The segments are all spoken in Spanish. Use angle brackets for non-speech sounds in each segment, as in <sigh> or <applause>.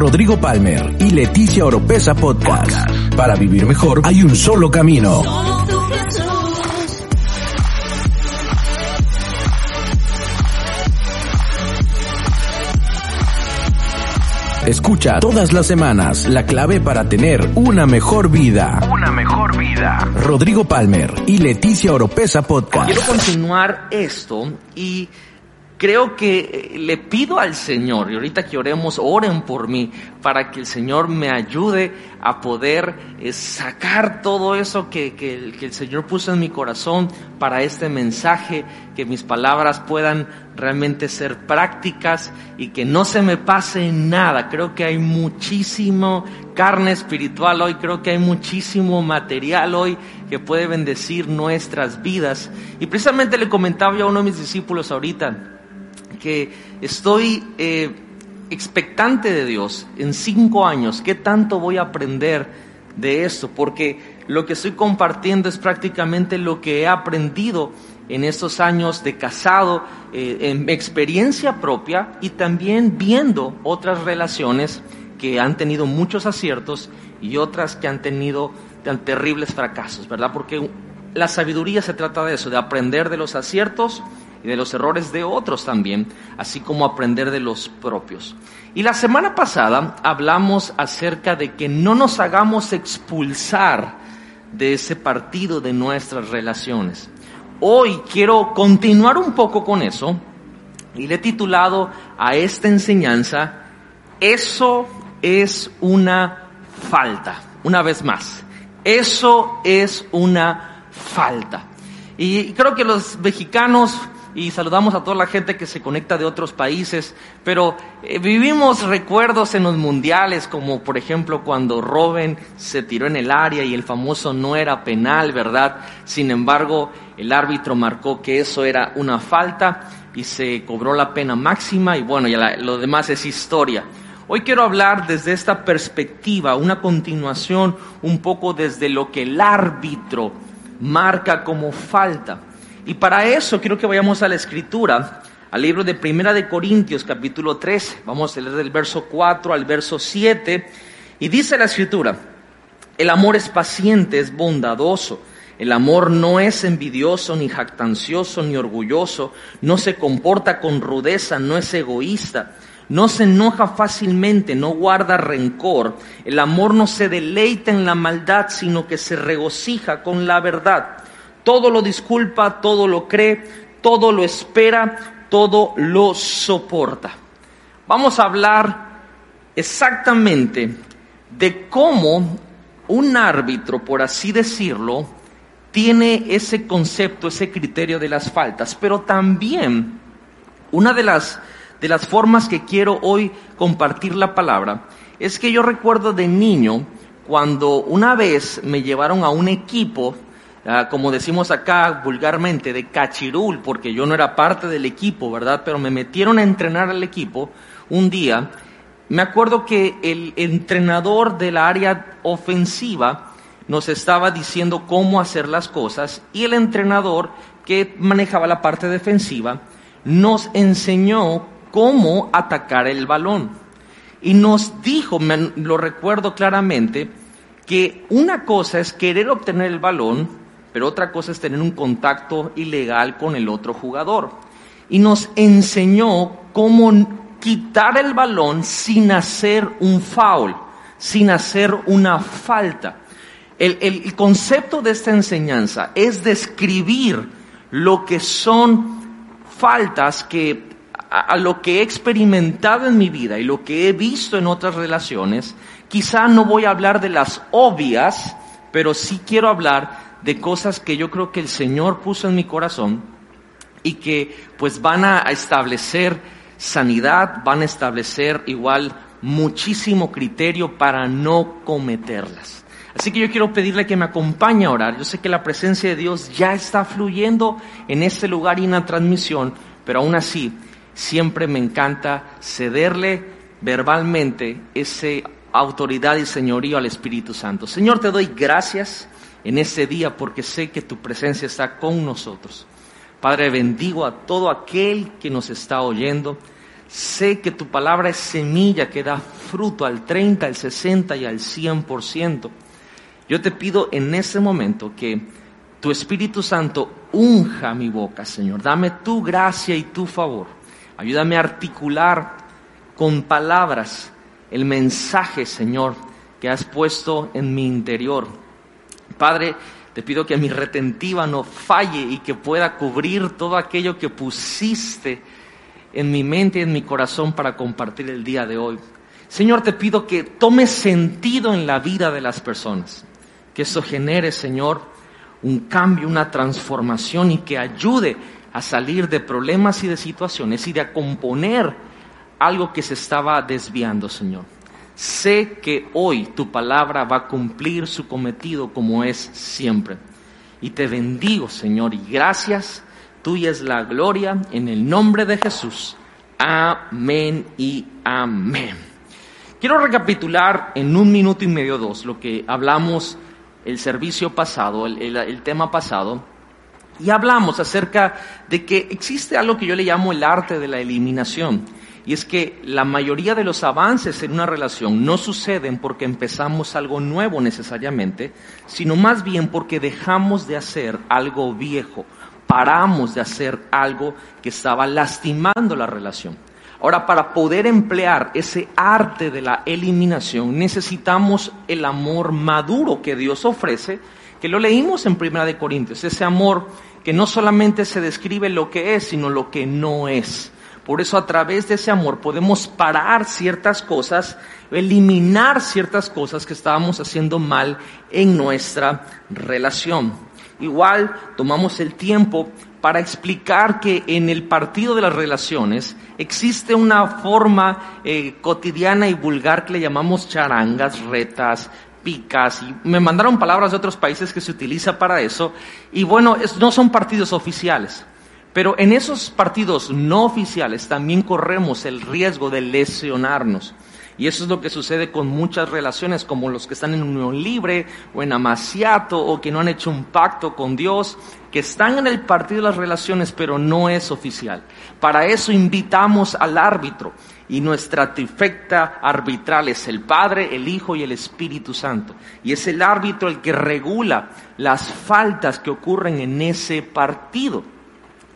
Rodrigo Palmer y Leticia Oropesa Podcast. Para vivir mejor hay un solo camino. Escucha todas las semanas la clave para tener una mejor vida. Una mejor vida. Rodrigo Palmer y Leticia Oropesa Podcast. Quiero continuar esto y creo que eh, le pido al Señor, y ahorita que oremos, oren por mí, para que el Señor me ayude a poder eh, sacar todo eso que, que, que el Señor puso en mi corazón para este mensaje, que mis palabras puedan realmente ser prácticas y que no se me pase nada. Creo que hay muchísimo carne espiritual hoy, creo que hay muchísimo material hoy que puede bendecir nuestras vidas. Y precisamente le comentaba yo a uno de mis discípulos ahorita, que estoy eh, expectante de Dios en cinco años. ¿Qué tanto voy a aprender de esto? Porque lo que estoy compartiendo es prácticamente lo que he aprendido en estos años de casado, eh, en experiencia propia y también viendo otras relaciones que han tenido muchos aciertos y otras que han tenido tan terribles fracasos, ¿verdad? Porque la sabiduría se trata de eso, de aprender de los aciertos y de los errores de otros también, así como aprender de los propios. Y la semana pasada hablamos acerca de que no nos hagamos expulsar de ese partido de nuestras relaciones. Hoy quiero continuar un poco con eso y le he titulado a esta enseñanza, Eso es una falta. Una vez más, eso es una falta. Y creo que los mexicanos y saludamos a toda la gente que se conecta de otros países, pero eh, vivimos recuerdos en los mundiales, como por ejemplo cuando Robin se tiró en el área y el famoso no era penal, ¿verdad? Sin embargo, el árbitro marcó que eso era una falta y se cobró la pena máxima y bueno, ya la, lo demás es historia. Hoy quiero hablar desde esta perspectiva, una continuación un poco desde lo que el árbitro marca como falta. Y para eso quiero que vayamos a la escritura, al libro de Primera de Corintios, capítulo 3. Vamos a leer del verso 4 al verso 7. Y dice la escritura, el amor es paciente, es bondadoso. El amor no es envidioso, ni jactancioso, ni orgulloso. No se comporta con rudeza, no es egoísta. No se enoja fácilmente, no guarda rencor. El amor no se deleita en la maldad, sino que se regocija con la verdad todo lo disculpa, todo lo cree, todo lo espera, todo lo soporta. Vamos a hablar exactamente de cómo un árbitro, por así decirlo, tiene ese concepto, ese criterio de las faltas, pero también una de las, de las formas que quiero hoy compartir la palabra es que yo recuerdo de niño cuando una vez me llevaron a un equipo como decimos acá vulgarmente, de cachirul, porque yo no era parte del equipo, ¿verdad? Pero me metieron a entrenar al equipo un día. Me acuerdo que el entrenador de la área ofensiva nos estaba diciendo cómo hacer las cosas y el entrenador que manejaba la parte defensiva nos enseñó cómo atacar el balón. Y nos dijo, lo recuerdo claramente, que una cosa es querer obtener el balón pero otra cosa es tener un contacto ilegal con el otro jugador. Y nos enseñó cómo quitar el balón sin hacer un foul, sin hacer una falta. El, el, concepto de esta enseñanza es describir lo que son faltas que a, lo que he experimentado en mi vida y lo que he visto en otras relaciones, quizá no voy a hablar de las obvias, pero sí quiero hablar de cosas que yo creo que el Señor puso en mi corazón y que pues van a establecer sanidad, van a establecer igual muchísimo criterio para no cometerlas. Así que yo quiero pedirle que me acompañe a orar. Yo sé que la presencia de Dios ya está fluyendo en este lugar y en la transmisión, pero aún así siempre me encanta cederle verbalmente esa autoridad y señorío al Espíritu Santo. Señor, te doy gracias en este día porque sé que tu presencia está con nosotros. Padre, bendigo a todo aquel que nos está oyendo. Sé que tu palabra es semilla que da fruto al 30, al 60 y al 100%. Yo te pido en este momento que tu Espíritu Santo unja mi boca, Señor. Dame tu gracia y tu favor. Ayúdame a articular con palabras el mensaje, Señor, que has puesto en mi interior. Padre, te pido que mi retentiva no falle y que pueda cubrir todo aquello que pusiste en mi mente y en mi corazón para compartir el día de hoy. Señor, te pido que tome sentido en la vida de las personas que eso genere, Señor, un cambio, una transformación y que ayude a salir de problemas y de situaciones y de a componer algo que se estaba desviando, Señor. Sé que hoy tu palabra va a cumplir su cometido como es siempre. Y te bendigo, Señor, y gracias. Tuya es la gloria en el nombre de Jesús. Amén y amén. Quiero recapitular en un minuto y medio dos lo que hablamos el servicio pasado, el, tema pasado, y hablamos acerca de que existe algo que yo le llamo el arte de la eliminación. Y es que la mayoría de los avances en una relación no suceden porque empezamos algo nuevo necesariamente, sino más bien porque dejamos de hacer algo viejo, paramos de hacer algo que estaba lastimando la relación. Ahora, para poder emplear ese arte de la eliminación, necesitamos el amor maduro que Dios ofrece, que lo leímos en Primera de Corintios, ese amor que no solamente se describe lo que es, sino lo que no es. Por eso a través de ese amor podemos parar ciertas cosas, eliminar ciertas cosas que estábamos haciendo mal en nuestra relación. Igual tomamos el tiempo para explicar que en el partido de las relaciones existe una forma eh, cotidiana y vulgar que le llamamos charangas, retas, picas, y me mandaron palabras de otros países que se utiliza para eso, y bueno, no son partidos oficiales. Pero en esos partidos no oficiales también corremos el riesgo de lesionarnos. Y eso es lo que sucede con muchas relaciones, como los que están en unión libre o en amaciato o que no han hecho un pacto con Dios, que están en el partido de las relaciones, pero no es oficial. Para eso invitamos al árbitro. Y nuestra trifecta arbitral es el Padre, el Hijo y el Espíritu Santo. Y es el árbitro el que regula las faltas que ocurren en ese partido.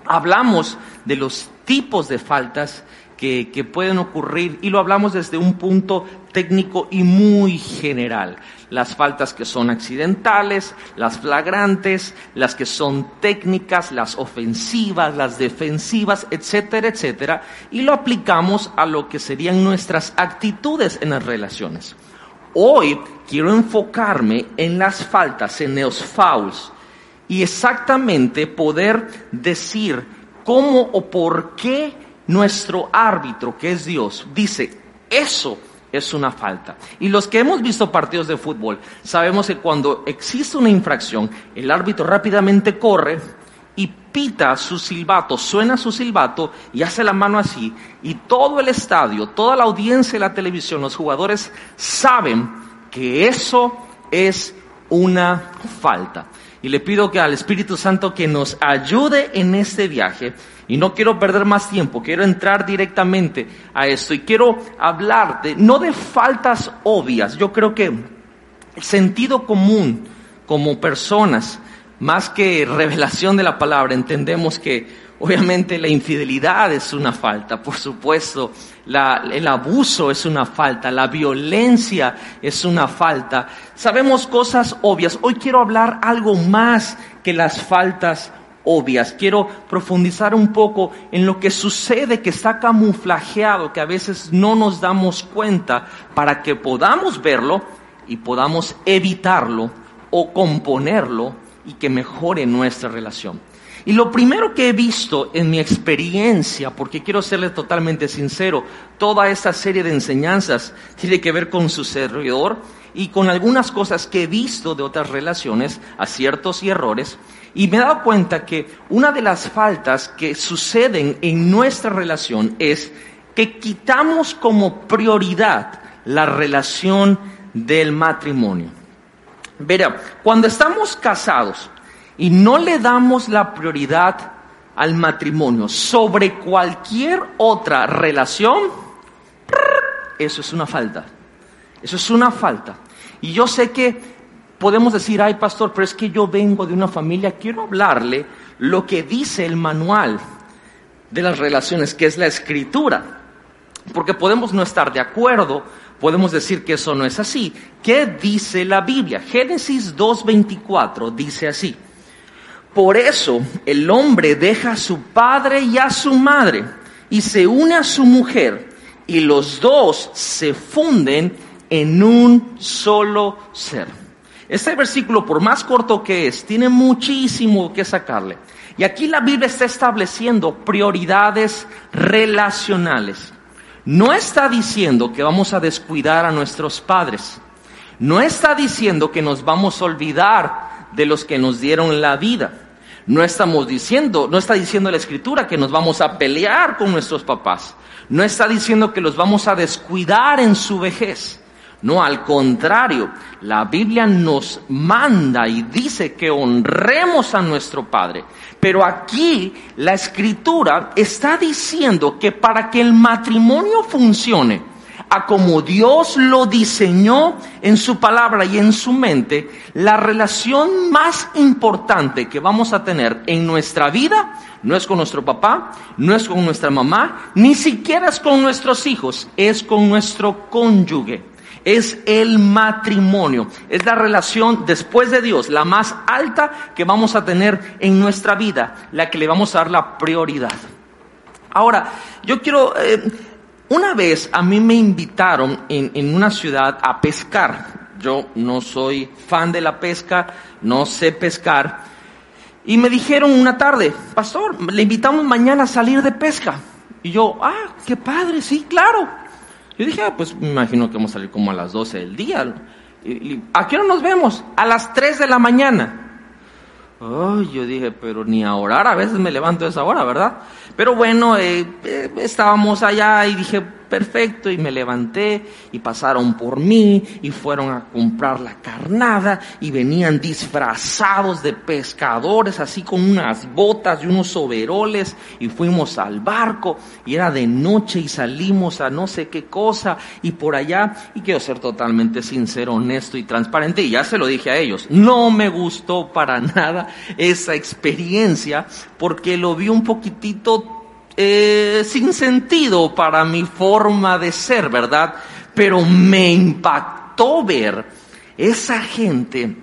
Hablamos de los tipos de faltas que, pueden ocurrir y lo hablamos desde un punto técnico y muy general. Las faltas que son accidentales, las flagrantes, las que son técnicas, las ofensivas, las defensivas, etcétera, etcétera, y lo aplicamos a lo que serían nuestras actitudes en las relaciones. Hoy quiero enfocarme en las faltas, en los fouls, y exactamente poder decir cómo o por qué nuestro árbitro, que es Dios, dice, eso es una falta. Y los que hemos visto partidos de fútbol, sabemos que cuando existe una infracción, el árbitro rápidamente corre y pita su silbato, suena su silbato y hace la mano así. Y todo el estadio, toda la audiencia la televisión, los jugadores saben que eso es una falta. Y le pido que al Espíritu Santo que nos ayude en este viaje. Y no quiero perder más tiempo, quiero entrar directamente a esto. Y quiero hablar de, no de faltas obvias, yo creo que el sentido común como personas, más que revelación de la palabra, entendemos que obviamente la infidelidad es una falta, por supuesto, el abuso es una falta, la violencia es una falta. Sabemos cosas obvias. Hoy quiero hablar algo más que las faltas obvias. Quiero profundizar un poco en lo que sucede que está camuflajeado, que a veces no nos damos cuenta para que podamos verlo y podamos evitarlo o componerlo y que mejore nuestra relación. Y lo primero que he visto en mi experiencia, porque quiero serle totalmente sincero, toda esta serie de enseñanzas tiene que ver con su servidor y con algunas cosas que he visto de otras relaciones, aciertos y errores, y me he dado cuenta que una de las faltas que suceden en nuestra relación es que quitamos como prioridad la relación del matrimonio. Verá, cuando estamos casados y no le damos la prioridad al matrimonio sobre cualquier otra relación, eso es una falta. Eso es una falta. Y yo sé que podemos decir, ay pastor, pero es que yo vengo de una familia, quiero hablarle lo que dice el manual de las relaciones, que es la escritura. Porque podemos no estar de acuerdo, podemos decir que eso no es así. ¿Qué dice la Biblia? Génesis 2.24 dice así. Por eso el hombre deja a su padre y a su madre y se une a su mujer y los dos se funden en un solo ser. Este versículo, por más corto que es, tiene muchísimo que sacarle. Y aquí la Biblia está estableciendo prioridades relacionales. No está diciendo que vamos a descuidar a nuestros padres. No está diciendo que nos vamos a olvidar de los que nos dieron la vida. No estamos diciendo, no está diciendo la escritura que nos vamos a pelear con nuestros papás. No está diciendo que los vamos a descuidar en su vejez. No, al contrario, la Biblia nos manda y dice que honremos a nuestro Padre. Pero aquí la escritura está diciendo que para que el matrimonio funcione, como Dios lo diseñó en su palabra y en su mente, la relación más importante que vamos a tener en nuestra vida no es con nuestro papá, no es con nuestra mamá, ni siquiera es con nuestros hijos, es con nuestro cónyuge es el matrimonio. Es la relación después de Dios, la más alta que vamos a tener en nuestra vida, la que le vamos a dar la prioridad. Ahora, yo quiero, eh, una vez a mí me invitaron en, en una ciudad a pescar. Yo no soy fan de la pesca, no sé pescar. Y me dijeron una tarde, pastor, le invitamos mañana a salir de pesca. Y yo, ah, qué padre, sí, claro. Yo dije, ah, pues me imagino que vamos a salir como a las 12 del día. ¿A qué hora nos vemos? A las 3 de la mañana. Ay, yo dije, pero ni a orar, a veces me levanto a esa hora, ¿verdad? Pero bueno, eh, eh, estábamos allá y dije, perfecto y me levanté y pasaron por mí y fueron a comprar la carnada y venían disfrazados de pescadores así con unas botas y unos overoles y fuimos al barco y era de noche y salimos a no sé qué cosa y por allá y quiero ser totalmente sincero, honesto y transparente y ya se lo dije a ellos, no me gustó para <laughs> nada esa experiencia porque lo vi un poquitito eh, sin sentido para mi forma de ser, ¿verdad? Pero me impactó ver esa gente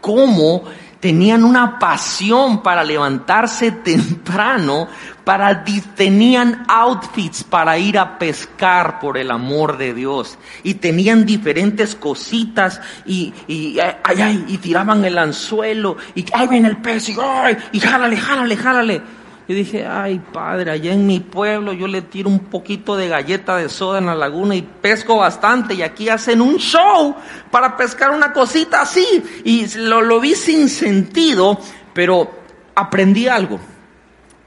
cómo tenían una pasión para levantarse temprano, para tenían outfits para ir a pescar por el amor de Dios y tenían diferentes cositas y y, tiraban el anzuelo y ahí viene el pez y ay, y jálale, jálale, jálale. Y dije, ay padre, allá en mi pueblo yo le tiro un poquito de galleta de soda en la laguna y pesco bastante y aquí hacen un show para pescar una cosita así. Y lo, lo vi sin sentido, pero aprendí algo,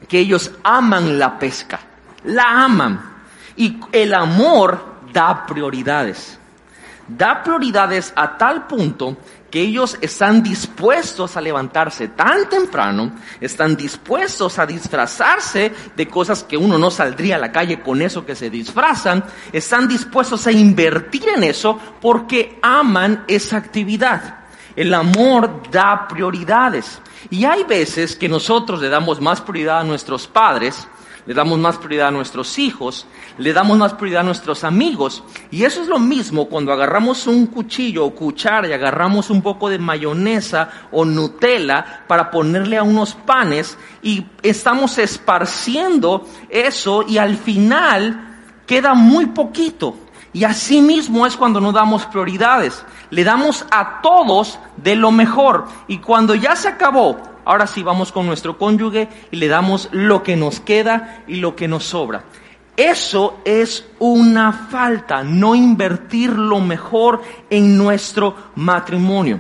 que ellos aman la pesca, la aman. Y el amor da prioridades. Da prioridades a tal punto que ellos están dispuestos a levantarse tan temprano, están dispuestos a disfrazarse de cosas que uno no saldría a la calle con eso que se disfrazan, están dispuestos a invertir en eso porque aman esa actividad. El amor da prioridades. Y hay veces que nosotros le damos más prioridad a nuestros padres le damos más prioridad a nuestros hijos, le damos más prioridad a nuestros amigos. Y eso es lo mismo cuando agarramos un cuchillo o cuchara y agarramos un poco de mayonesa o Nutella para ponerle a unos panes y estamos esparciendo eso y al final queda muy poquito. Y así mismo es cuando no damos prioridades. Le damos a todos de lo mejor. Y cuando ya se acabó, ahora sí vamos con nuestro cónyuge y le damos lo que nos queda y lo que nos sobra. Eso es una falta, no invertir lo mejor en nuestro matrimonio.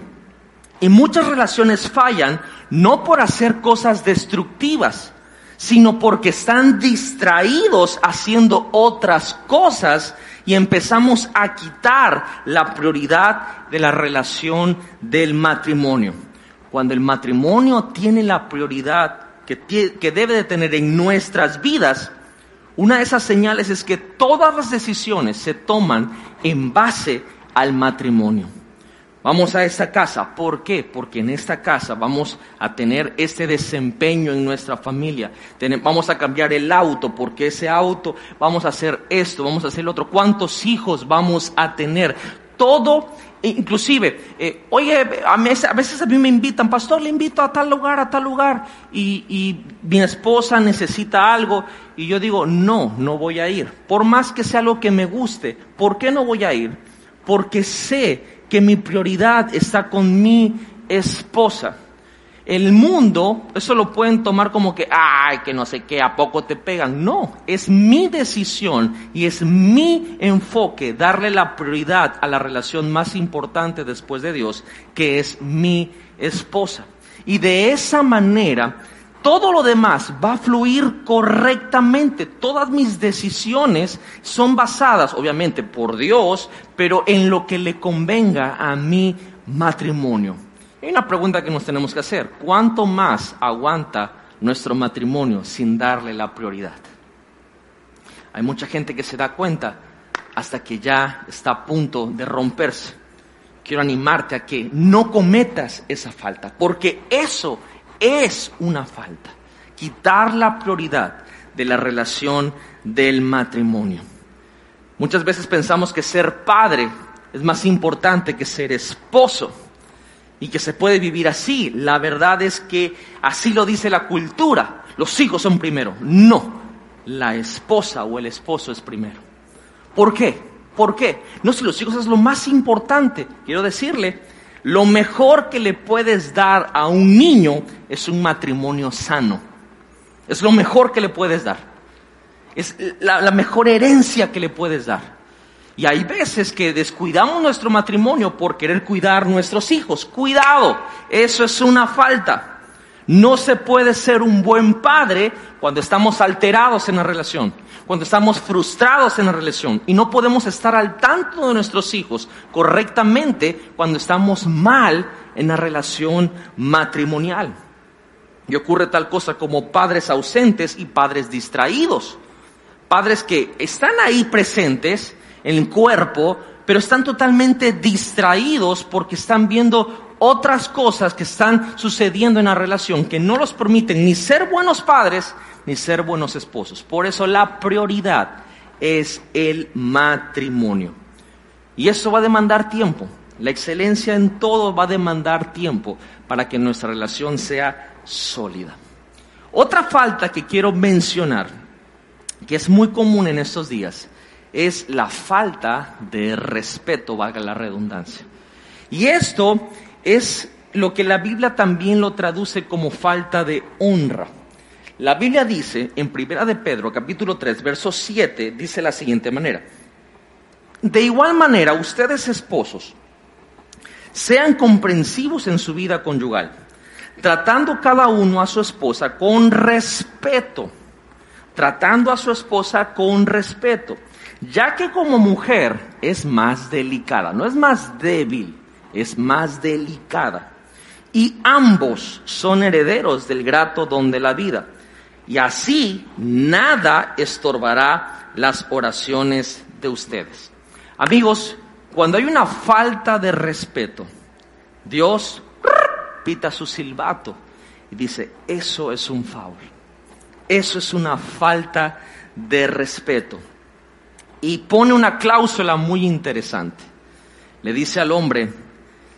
Y muchas relaciones fallan no por hacer cosas destructivas, sino porque están distraídos haciendo otras cosas y empezamos a quitar la prioridad de la relación del matrimonio. Cuando el matrimonio tiene la prioridad que, que debe de tener en nuestras vidas, una de esas señales es que todas las decisiones se toman en base al matrimonio. Vamos a esta casa. ¿Por qué? Porque en esta casa vamos a tener este desempeño en nuestra familia. vamos a cambiar el auto porque ese auto vamos a hacer esto, vamos a hacer lo otro. ¿Cuántos hijos vamos a tener? Todo, inclusive, eh, oye, a veces, a mí me invitan, pastor, le invito a tal lugar, a tal lugar, y, y mi esposa necesita algo, y yo digo, no, no voy a ir. Por más que sea lo que me guste, ¿por qué no voy a ir? Porque sé que mi prioridad está con mi esposa. El mundo, eso lo pueden tomar como que, ay, que no sé qué, a poco te pegan. No, es mi decisión y es mi enfoque darle la prioridad a la relación más importante después de Dios, que es mi esposa. Y de esa manera todo lo demás va a fluir correctamente. Todas mis decisiones son basadas, obviamente, por Dios, pero en lo que le convenga a mi matrimonio. Hay una pregunta que nos tenemos que hacer. ¿Cuánto más aguanta nuestro matrimonio sin darle la prioridad? Hay mucha gente que se da cuenta hasta que ya está a punto de romperse. Quiero animarte a que no cometas esa falta, porque eso es una falta. Quitar la prioridad de la relación del matrimonio. Muchas veces pensamos que ser padre es más importante que ser esposo y que se puede vivir así. La verdad es que así lo dice la cultura. Los hijos son primero. No, la esposa o el esposo es primero. ¿Por qué? ¿Por qué? No, si los hijos es lo más importante. Quiero decirle lo mejor que le puedes dar a un niño es un matrimonio sano. Es lo mejor que le puedes dar. Es la, mejor herencia que le puedes dar. Y hay veces que descuidamos nuestro matrimonio por querer cuidar nuestros hijos. Cuidado, eso es una falta. No se puede ser un buen padre cuando estamos alterados en la relación cuando estamos frustrados en la relación y no podemos estar al tanto de nuestros hijos correctamente cuando estamos mal en la relación matrimonial. Y ocurre tal cosa como padres ausentes y padres distraídos. Padres que están ahí presentes en el cuerpo, pero están totalmente distraídos porque están viendo otras cosas que están sucediendo en la relación que no los permiten ni ser buenos padres ni ser buenos esposos. Por eso la prioridad es el matrimonio. Y eso va a demandar tiempo. La excelencia en todo va a demandar tiempo para que nuestra relación sea sólida. Otra falta que quiero mencionar, que es muy común en estos días, es la falta de respeto, valga la redundancia. Y esto es lo que la Biblia también lo traduce como falta de honra. La Biblia dice en Primera de Pedro, capítulo 3, verso 7, dice la siguiente manera. De igual manera, ustedes esposos, sean comprensivos en su vida conyugal, tratando cada uno a su esposa con respeto, tratando a su esposa con respeto, ya que como mujer es más delicada, no es más débil, es más delicada. Y ambos son herederos del grato don de la vida y así nada estorbará las oraciones de ustedes. Amigos, cuando hay una falta de respeto, Dios pita su silbato y dice, eso es un foul, eso es una falta de respeto. Y pone una cláusula muy interesante. Le dice al hombre,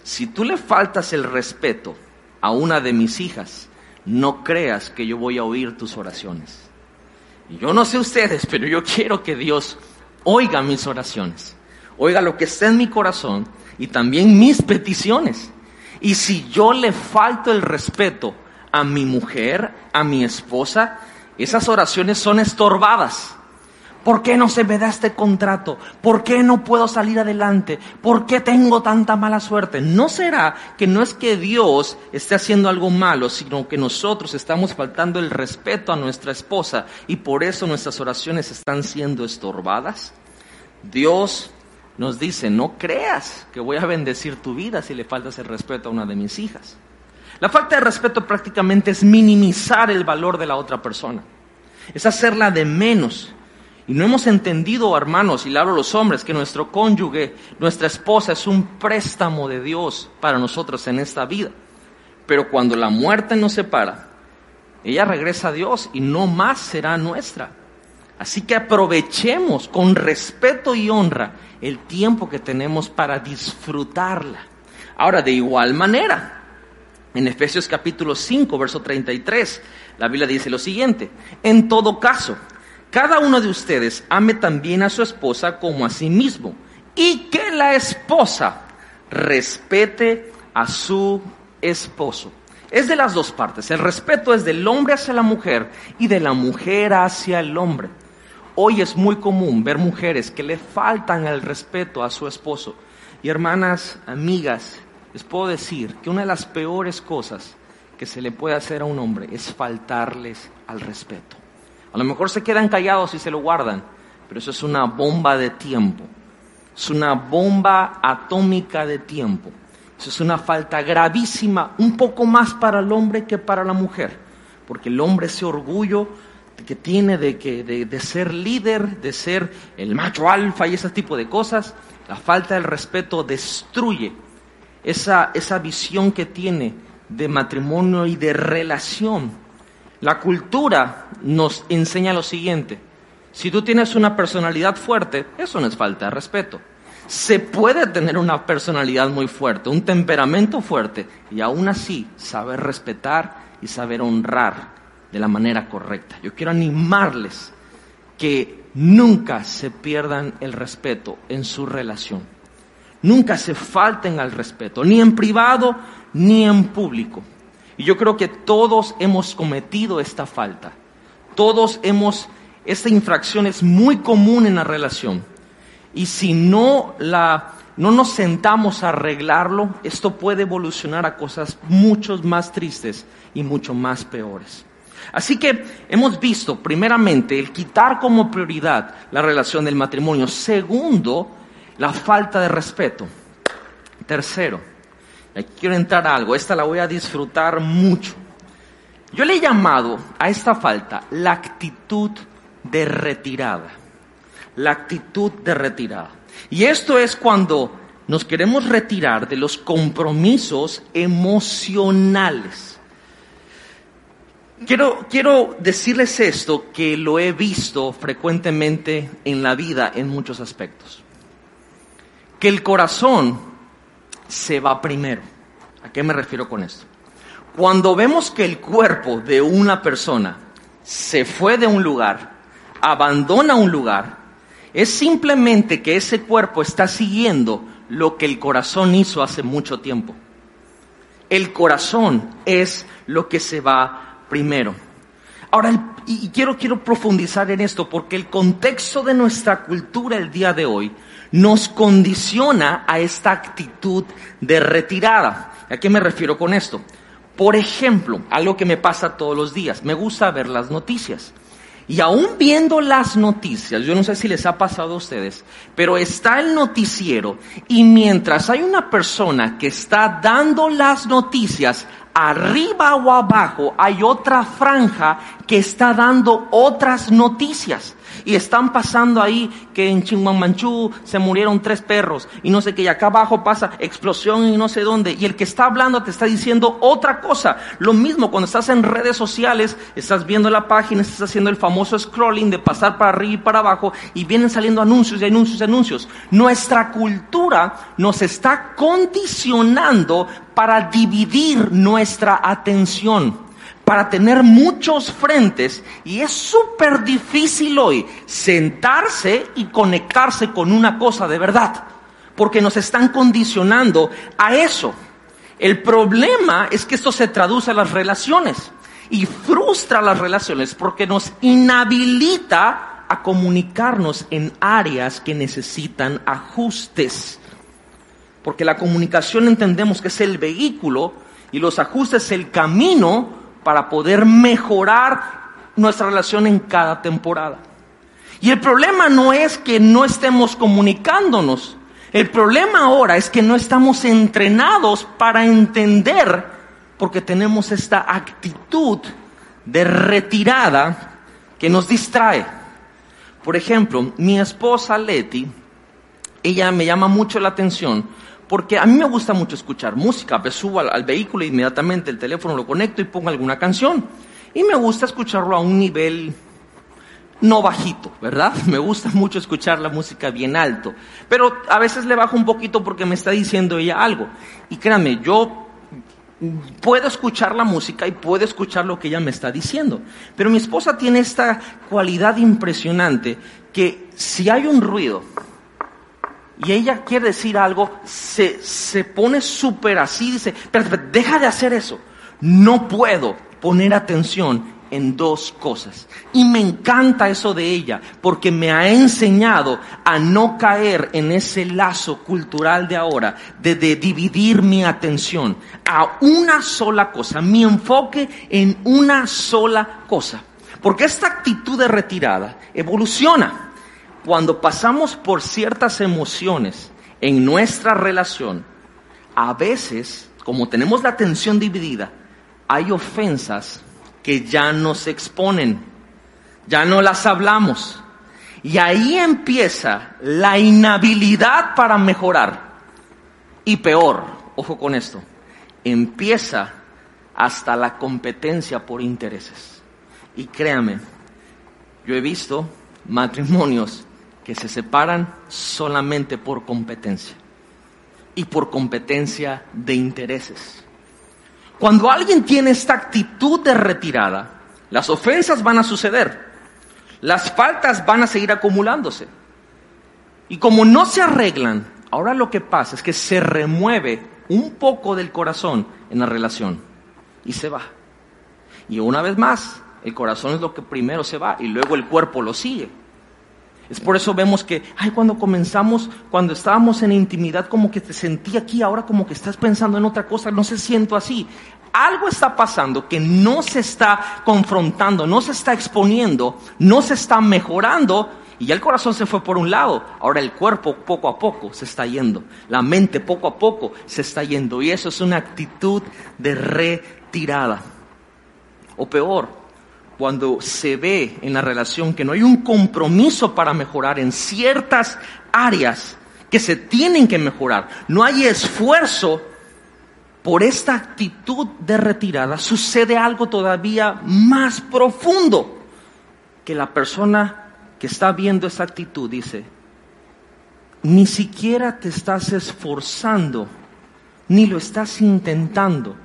si tú le faltas el respeto a una de mis hijas, no creas que yo voy a oír tus oraciones. Yo no sé ustedes, pero yo quiero que Dios oiga mis oraciones, oiga lo que está en mi corazón y también mis peticiones. Y si yo le falto el respeto a mi mujer, a mi esposa, esas oraciones son estorbadas. ¿Por qué no se me da este contrato? ¿Por qué no puedo salir adelante? ¿Por qué tengo tanta mala suerte? No será que no es que Dios esté haciendo algo malo, sino que nosotros estamos faltando el respeto a nuestra esposa y por eso nuestras oraciones están siendo estorbadas. Dios nos dice, no creas que voy a bendecir tu vida si le faltas el respeto a una de mis hijas. La falta de respeto prácticamente es minimizar el valor de la otra persona, es hacerla de menos y no hemos entendido, hermanos, y le hablo a los hombres, que nuestro cónyuge, nuestra esposa es un préstamo de Dios para nosotros en esta vida. Pero cuando la muerte nos separa, ella regresa a Dios y no más será nuestra. Así que aprovechemos con respeto y honra el tiempo que tenemos para disfrutarla. Ahora, de igual manera, en Efesios capítulo 5, verso 33, la Biblia dice lo siguiente, en todo caso, cada uno de ustedes ame también a su esposa como a sí mismo y que la esposa respete a su esposo. Es de las dos partes. El respeto es del hombre hacia la mujer y de la mujer hacia el hombre. Hoy es muy común ver mujeres que le faltan el respeto a su esposo. Y hermanas, amigas, les puedo decir que una de las peores cosas que se le puede hacer a un hombre es faltarles al respeto. A lo mejor se quedan callados y se lo guardan, pero eso es una bomba de tiempo. Es una bomba atómica de tiempo. Eso es una falta gravísima, un poco más para el hombre que para la mujer, porque el hombre ese orgullo que tiene de, que, de, ser líder, de ser el macho alfa y ese tipo de cosas, la falta del respeto destruye esa, esa visión que tiene de matrimonio y de relación la cultura nos enseña lo siguiente. Si tú tienes una personalidad fuerte, eso no es falta de respeto. Se puede tener una personalidad muy fuerte, un temperamento fuerte, y aún así saber respetar y saber honrar de la manera correcta. Yo quiero animarles que nunca se pierdan el respeto en su relación. Nunca se falten al respeto, ni en privado ni en público. Y yo creo que todos hemos cometido esta falta. Todos hemos, esta infracción es muy común en la relación. Y si no la, no nos sentamos a arreglarlo, esto puede evolucionar a cosas mucho más tristes y mucho más peores. Así que hemos visto, primeramente, el quitar como prioridad la relación del matrimonio. Segundo, la falta de respeto. Tercero, quiero entrar a algo, esta la voy a disfrutar mucho. Yo le he llamado a esta falta la actitud de retirada. La actitud de retirada. Y esto es cuando nos queremos retirar de los compromisos emocionales. Quiero, quiero decirles esto que lo he visto frecuentemente en la vida en muchos aspectos. Que el corazón se va primero. ¿A qué me refiero con esto? Cuando vemos que el cuerpo de una persona se fue de un lugar, abandona un lugar, es simplemente que ese cuerpo está siguiendo lo que el corazón hizo hace mucho tiempo. El corazón es lo que se va primero. Ahora, y quiero, quiero profundizar en esto porque el contexto de nuestra cultura el día de hoy nos condiciona a esta actitud de retirada. ¿A qué me refiero con esto? Por ejemplo, algo que me pasa todos los días, me gusta ver las noticias. Y aún viendo las noticias, yo no sé si les ha pasado a ustedes, pero está el noticiero y mientras hay una persona que está dando las noticias, arriba o abajo hay otra franja que está dando otras noticias y están pasando ahí que en Chinguanmanchú se murieron tres perros y no sé qué, y acá abajo pasa explosión y no sé dónde, y el que está hablando te está diciendo otra cosa. Lo mismo cuando estás en redes sociales, estás viendo la página, estás haciendo el famoso scrolling de pasar para arriba y para abajo y vienen saliendo anuncios y anuncios y anuncios. Nuestra cultura nos está condicionando para dividir nuestra atención para tener muchos frentes y es súper difícil hoy sentarse y conectarse con una cosa de verdad, porque nos están condicionando a eso. El problema es que esto se traduce a las relaciones y frustra las relaciones porque nos inhabilita a comunicarnos en áreas que necesitan ajustes. Porque la comunicación entendemos que es el vehículo y los ajustes el camino para poder mejorar nuestra relación en cada temporada. Y el problema no es que no estemos comunicándonos. El problema ahora es que no estamos entrenados para entender porque tenemos esta actitud de retirada que nos distrae. Por ejemplo, mi esposa Leti, ella me llama mucho la atención porque a mí me gusta mucho escuchar música. Me subo al, vehículo e inmediatamente el teléfono lo conecto y pongo alguna canción. Y me gusta escucharlo a un nivel no bajito, ¿verdad? <laughs> Me gusta mucho escuchar la música bien alto, pero a veces le bajo un poquito porque me está diciendo ella algo. Y créanme, yo puedo escuchar la música y puedo escuchar lo que ella me está diciendo, pero mi esposa tiene esta cualidad impresionante que si hay un ruido y ella quiere decir algo, se, se pone súper así, dice, pero, deja de hacer eso, no puedo poner atención en dos cosas. Y me encanta eso de ella, porque me ha enseñado a no caer en ese lazo cultural de ahora, de, de, dividir mi atención a una sola cosa, mi enfoque en una sola cosa. Porque esta actitud de retirada evoluciona. Cuando pasamos por ciertas emociones en nuestra relación, a veces, como tenemos la atención dividida, hay ofensas que ya nos exponen, ya no las hablamos. Y ahí empieza la inhabilidad para mejorar. Y peor, ojo con esto, empieza hasta la competencia por intereses. Y créame, yo he visto matrimonios que se separan solamente por competencia y por competencia de intereses. Cuando alguien tiene esta actitud de retirada, las ofensas van a suceder, las faltas van a seguir acumulándose. Y como no se arreglan, ahora lo que pasa es que se remueve un poco del corazón en la relación y se va. Y una vez más, el corazón es lo que primero se va y luego el cuerpo lo sigue. Es por eso vemos que, ay, cuando comenzamos, cuando estábamos en intimidad, como que te sentí aquí, ahora como que estás pensando en otra cosa, no se siento así. Algo está pasando que no se está confrontando, no se está exponiendo, no se está mejorando y ya el corazón se fue por un lado, ahora el cuerpo poco a poco se está yendo, la mente poco a poco se está yendo y eso es una actitud de retirada. O peor, cuando se ve en la relación que no hay un compromiso para mejorar en ciertas áreas que se tienen que mejorar, no hay esfuerzo por esta actitud de retirada, sucede algo todavía más profundo, que la persona que está viendo esa actitud dice, ni siquiera te estás esforzando, ni lo estás intentando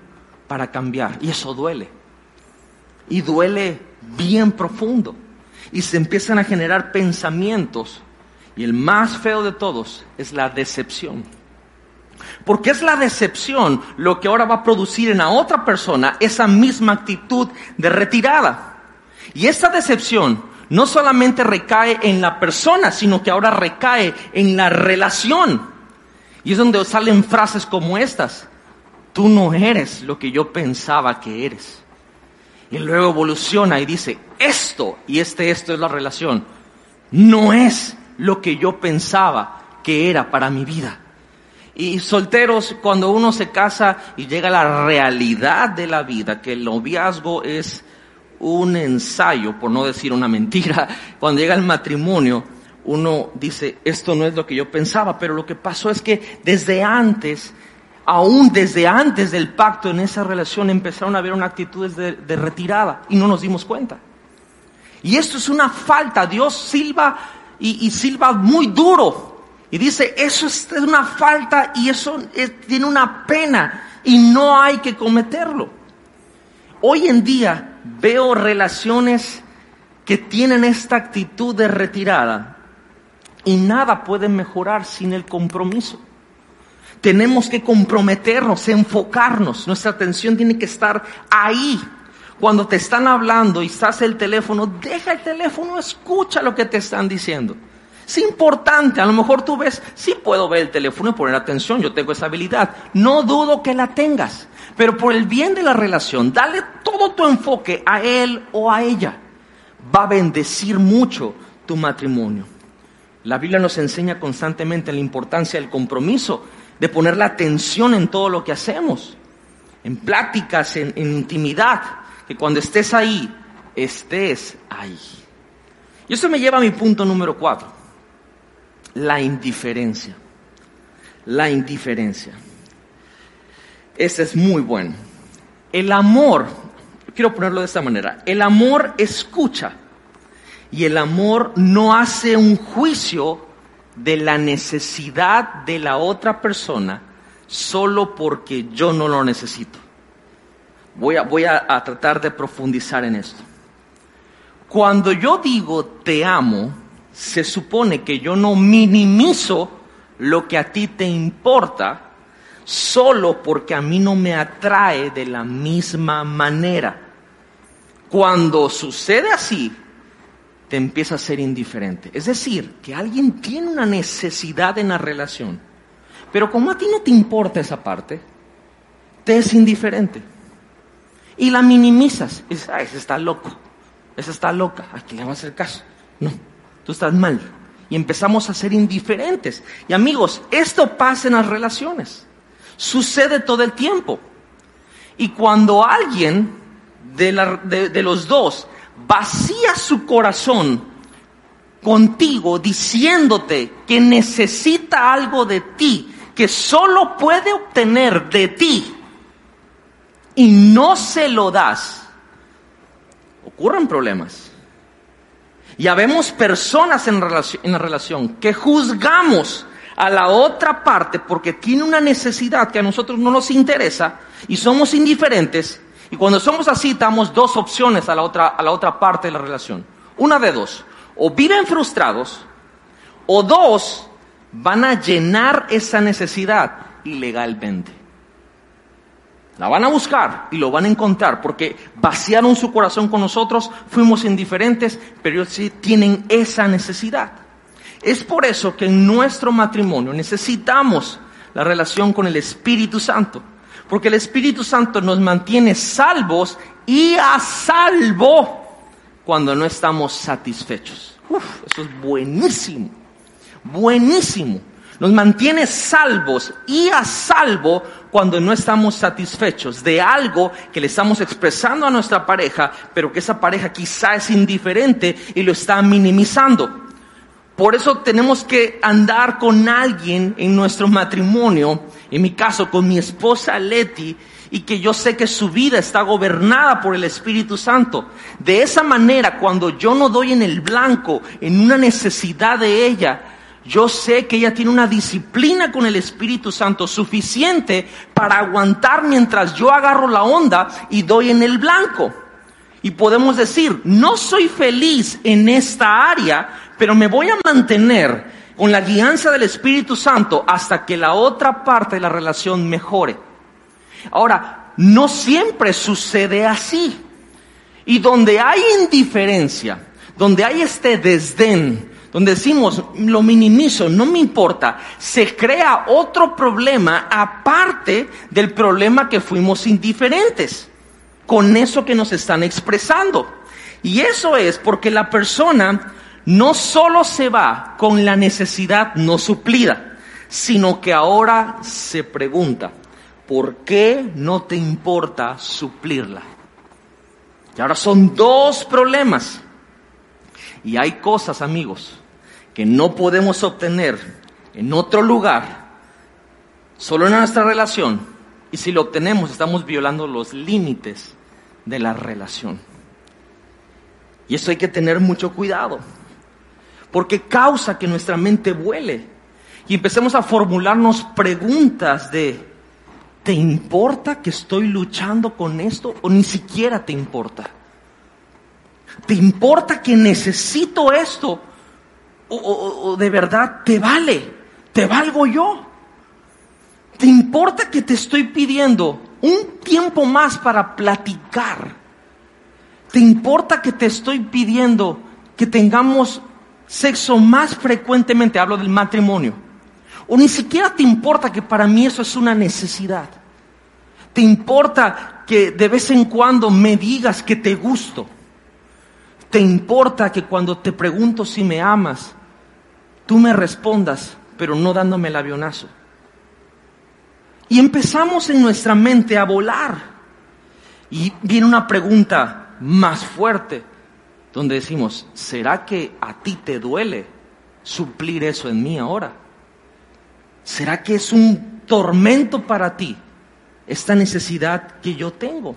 para cambiar, y eso duele y duele bien profundo. Y se empiezan a generar pensamientos. Y el más feo de todos es la decepción. Porque es la decepción lo que ahora va a producir en la otra persona esa misma actitud de retirada. Y esa decepción no solamente recae en la persona, sino que ahora recae en la relación. Y es donde salen frases como estas. Tú no eres lo que yo pensaba que eres. Y luego evoluciona y dice, esto, y este esto es la relación, no es lo que yo pensaba que era para mi vida. Y solteros, cuando uno se casa y llega a la realidad de la vida, que el noviazgo es un ensayo, por no decir una mentira, <laughs> cuando llega el matrimonio, uno dice, esto no es lo que yo pensaba, pero lo que pasó es que desde antes aún desde antes del pacto en esa relación empezaron a haber una actitud de, retirada y no nos dimos cuenta. Y esto es una falta. Dios silba y, y silba muy duro. Y dice, eso es una falta y eso es, tiene una pena y no hay que cometerlo. Hoy en día veo relaciones que tienen esta actitud de retirada y nada puede mejorar sin el compromiso. Tenemos que comprometernos, enfocarnos. Nuestra atención tiene que estar ahí. Cuando te están hablando y estás el teléfono, deja el teléfono, escucha lo que te están diciendo. Es importante, a lo mejor tú ves, sí puedo ver el teléfono y poner atención, yo tengo esa habilidad. No dudo que la tengas, pero por el bien de la relación, dale todo tu enfoque a él o a ella. Va a bendecir mucho tu matrimonio. La Biblia nos enseña constantemente la importancia del compromiso, de poner la atención en todo lo que hacemos, en pláticas, en, intimidad, que cuando estés ahí, estés ahí. Y eso me lleva a mi punto número cuatro la indiferencia. La indiferencia. Ese es muy bueno. El amor, quiero ponerlo de esta manera, el amor escucha y el amor no hace un juicio de la necesidad de la otra persona solo porque yo no lo necesito. Voy a, voy a, tratar de profundizar en esto. Cuando yo digo te amo, se supone que yo no minimizo lo que a ti te importa solo porque a mí no me atrae de la misma manera. Cuando sucede así, empieza a ser indiferente. Es decir, que alguien tiene una necesidad en la relación, pero como a ti no te importa esa parte, te es indiferente. Y la minimizas. Y dices, ah, ese está loco, esa está loca, ¿a quién le va a hacer caso? No tú estás mal. Y empezamos a ser indiferentes. Y amigos, esto pasa en las relaciones. Sucede todo el tiempo. Y cuando alguien de los dos vacía su corazón contigo diciéndote que necesita algo de ti, que solo puede obtener de ti, y no se lo das, ocurren problemas. Ya vemos personas en, relación, en la relación que juzgamos a la otra parte porque tiene una necesidad que a nosotros no nos interesa y somos indiferentes. Y cuando somos así, damos dos opciones a la otra, a la otra parte de la relación. Una de dos. O viven frustrados, o dos, van a llenar esa necesidad ilegalmente. La van a buscar y lo van a encontrar porque vaciaron su corazón con nosotros, fuimos indiferentes, pero ellos sí tienen esa necesidad. Es por eso que en nuestro matrimonio necesitamos la relación con el Espíritu Santo, porque el Espíritu Santo nos mantiene salvos y a salvo cuando no estamos satisfechos. Uf, eso es buenísimo, buenísimo. Nos mantiene salvos y a salvo cuando no estamos satisfechos de algo que le estamos expresando a nuestra pareja, pero que esa pareja quizá es indiferente y lo está minimizando. Por eso tenemos que andar con alguien en nuestro matrimonio, en mi caso con mi esposa Leti, y que yo sé que su vida está gobernada por el Espíritu Santo. De esa manera, cuando yo no doy en el blanco, en una necesidad de ella, yo sé que ella tiene una disciplina con el Espíritu Santo suficiente para aguantar mientras yo agarro la onda y doy en el blanco. Y podemos decir, no soy feliz en esta área, pero me voy a mantener con la guianza del Espíritu Santo hasta que la otra parte de la relación mejore. Ahora, no siempre sucede así. Y donde hay indiferencia, donde hay este desdén, donde decimos, lo minimizo, no me importa, se crea otro problema aparte del problema que fuimos indiferentes con eso que nos están expresando. Y eso es porque la persona no solo se va con la necesidad no suplida, sino que ahora se pregunta, ¿por qué no te importa suplirla? Y ahora son dos problemas. Y hay cosas, amigos, que no podemos obtener en otro lugar, solo en nuestra relación, y si lo obtenemos estamos violando los límites de la relación. Y eso hay que tener mucho cuidado, porque causa que nuestra mente vuele y empecemos a formularnos preguntas de, ¿te importa que estoy luchando con esto o ni siquiera te importa? ¿Te importa que necesito esto o, de verdad te vale, te valgo yo. ¿Te importa que te estoy pidiendo un tiempo más para platicar? ¿Te importa que te estoy pidiendo que tengamos sexo más frecuentemente? Hablo del matrimonio. O ni siquiera te importa que para mí eso es una necesidad. Te importa que de vez en cuando me digas que te gusto. Te importa que cuando te pregunto si me amas, tú me respondas, pero no dándome el avionazo. Y empezamos en nuestra mente a volar. Y viene una pregunta más fuerte, donde decimos, ¿será que a ti te duele suplir eso en mí ahora? ¿Será que es un tormento para ti esta necesidad que yo tengo?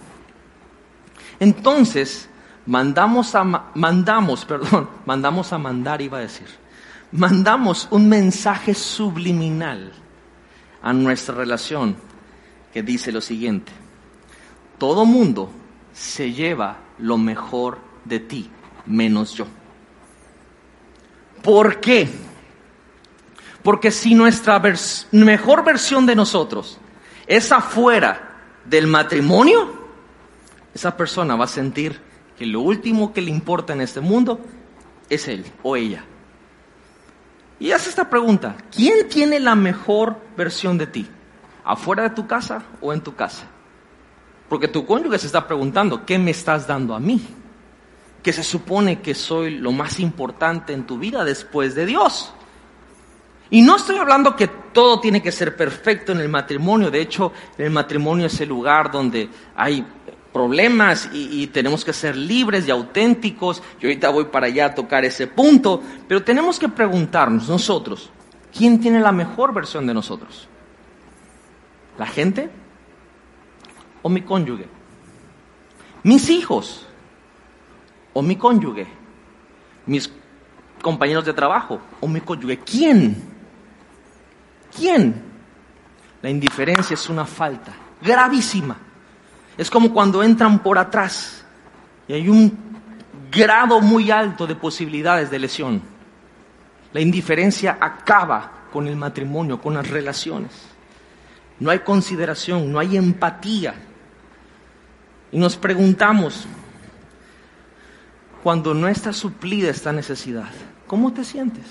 Entonces, mandamos a, mandamos, <laughs> perdón, mandamos a mandar, iba a decir, mandamos un mensaje subliminal a nuestra relación que dice lo siguiente, todo mundo se lleva lo mejor de ti, menos yo. ¿Por qué? Porque si nuestra mejor versión de nosotros es afuera del matrimonio, esa persona va a sentir que lo último que le importa en este mundo es él o ella. Y hace esta pregunta, ¿quién tiene la mejor versión de ti? ¿Afuera de tu casa o en tu casa? Porque tu cónyuge se está preguntando, ¿qué me estás dando a mí? Que se supone que soy lo más importante en tu vida después de Dios. Y no estoy hablando que todo tiene que ser perfecto en el matrimonio. De hecho, el matrimonio es el lugar donde hay problemas y, tenemos que ser libres y auténticos. Yo ahorita voy para allá a tocar ese punto, pero tenemos que preguntarnos nosotros, ¿quién tiene la mejor versión de nosotros? ¿La gente o mi cónyuge? ¿Mis hijos o mi cónyuge? ¿Mis compañeros de trabajo o mi cónyuge? ¿Quién? ¿Quién? La indiferencia es una falta gravísima es como cuando entran por atrás y hay un grado muy alto de posibilidades de lesión. La indiferencia acaba con el matrimonio, con las relaciones. No hay consideración, no hay empatía. Y nos preguntamos, cuando no está suplida esta necesidad, ¿cómo te sientes?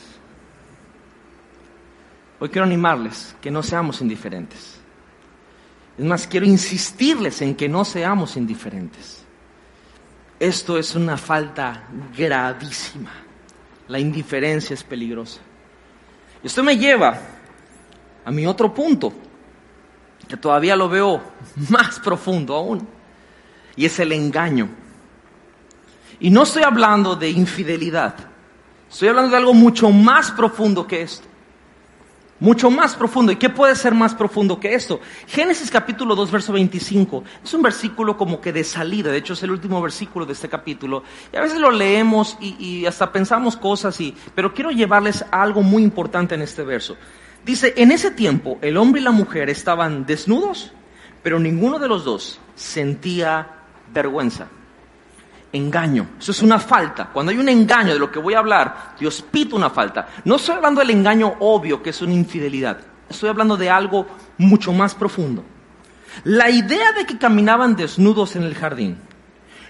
Hoy quiero animarles que no seamos indiferentes. Es más, quiero insistirles en que no seamos indiferentes. Esto es una falta gravísima. La indiferencia es peligrosa. Esto me lleva a mi otro punto, que todavía lo veo <laughs> más profundo aún, y es el engaño. Y no estoy hablando de infidelidad, estoy hablando de algo mucho más profundo que esto. Mucho más profundo. ¿Y qué puede ser más profundo que esto? Génesis capítulo 2, verso 25. Es un versículo como que de salida. De hecho, es el último versículo de este capítulo. Y a veces lo leemos y, hasta pensamos cosas, pero quiero llevarles algo muy importante en este verso. Dice, en ese tiempo el hombre y la mujer estaban desnudos, pero ninguno de los dos sentía vergüenza engaño. Eso es una falta. Cuando hay un engaño de lo que voy a hablar, Dios pita una falta. No estoy hablando del engaño obvio, que es una infidelidad. Estoy hablando de algo mucho más profundo. La idea de que caminaban desnudos en el jardín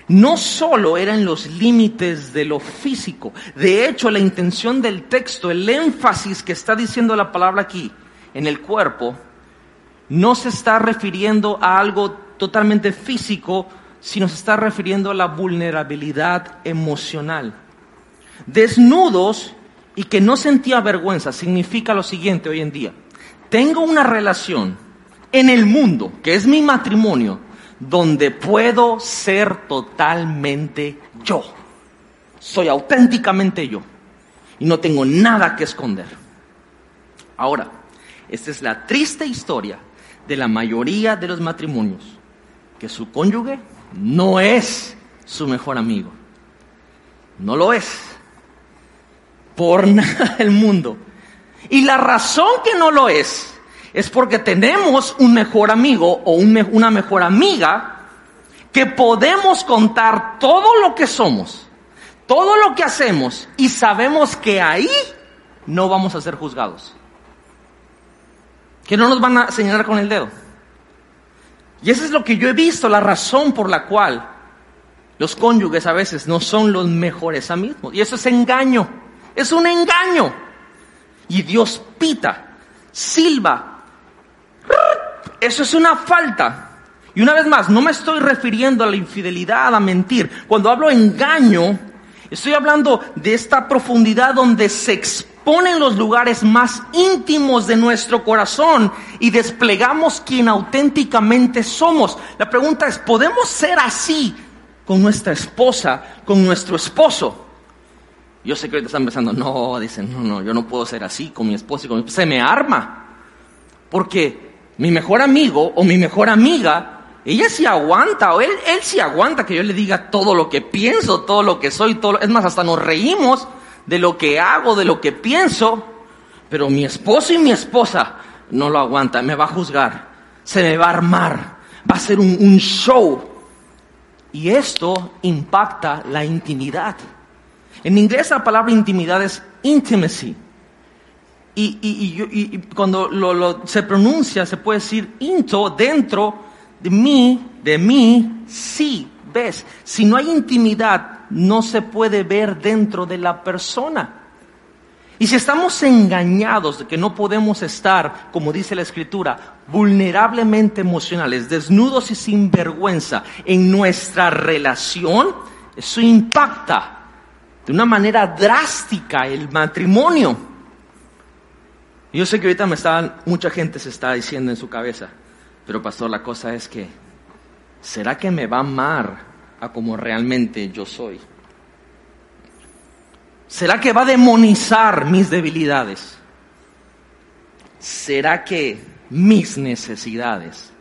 no solo era en los límites de lo físico. De hecho, la intención del texto, el énfasis que está diciendo la palabra aquí, en el cuerpo, no se está refiriendo a algo totalmente físico, si nos está refiriendo a la vulnerabilidad emocional. Desnudos y que no sentía vergüenza significa lo siguiente hoy en día. Tengo una relación en el mundo, que es mi matrimonio, donde puedo ser totalmente yo. Soy auténticamente yo. Y no tengo nada que esconder. Ahora, esta es la triste historia de la mayoría de los matrimonios, que su cónyuge no es su mejor amigo. No lo es. Por <laughs> nada del mundo. Y la razón que no lo es es porque tenemos un mejor amigo o una mejor amiga que podemos contar todo lo que somos, todo lo que hacemos y sabemos que ahí no vamos a ser juzgados. que no nos van a señalar con el dedo. Y eso es lo que yo he visto, la razón por la cual los cónyuges a veces no son los mejores amigos. Y eso es engaño, es un engaño. Y Dios pita, silba. Eso es una falta. Y una vez más, no me estoy refiriendo a la infidelidad, a mentir. Cuando hablo engaño, estoy hablando de esta profundidad donde se exponen los lugares más íntimos de nuestro corazón y desplegamos quien auténticamente somos. La pregunta es, ¿podemos ser así con nuestra esposa, con nuestro esposo? Yo sé que ahorita están pensando, no, dicen, no, no, yo no puedo ser así con mi esposo y con mi esposa. Se me arma. Porque mi mejor amigo o mi mejor amiga ella sí aguanta, o él, él sí aguanta que yo le diga todo lo que pienso, todo lo que soy, todo, es más, hasta nos reímos de lo que hago, de lo que pienso, pero mi esposo y mi esposa no lo aguantan, me va a juzgar, se me va a armar, va a ser un, show. Y esto impacta la intimidad. En inglés la palabra intimidad es intimacy. Y, cuando lo, se pronuncia, se puede decir into, dentro, de mí, de mí, sí, ves. Si no hay intimidad, no se puede ver dentro de la persona. Y si estamos engañados de que no podemos estar, como dice la escritura, vulnerablemente emocionales, desnudos y sin vergüenza en nuestra relación, eso impacta de una manera drástica el matrimonio. Yo sé que ahorita me mucha gente se está diciendo en su cabeza, pero pastor, la cosa es que, ¿será que me va a amar como realmente yo soy? ¿Será que va a demonizar mis debilidades? ¿Será que mis necesidades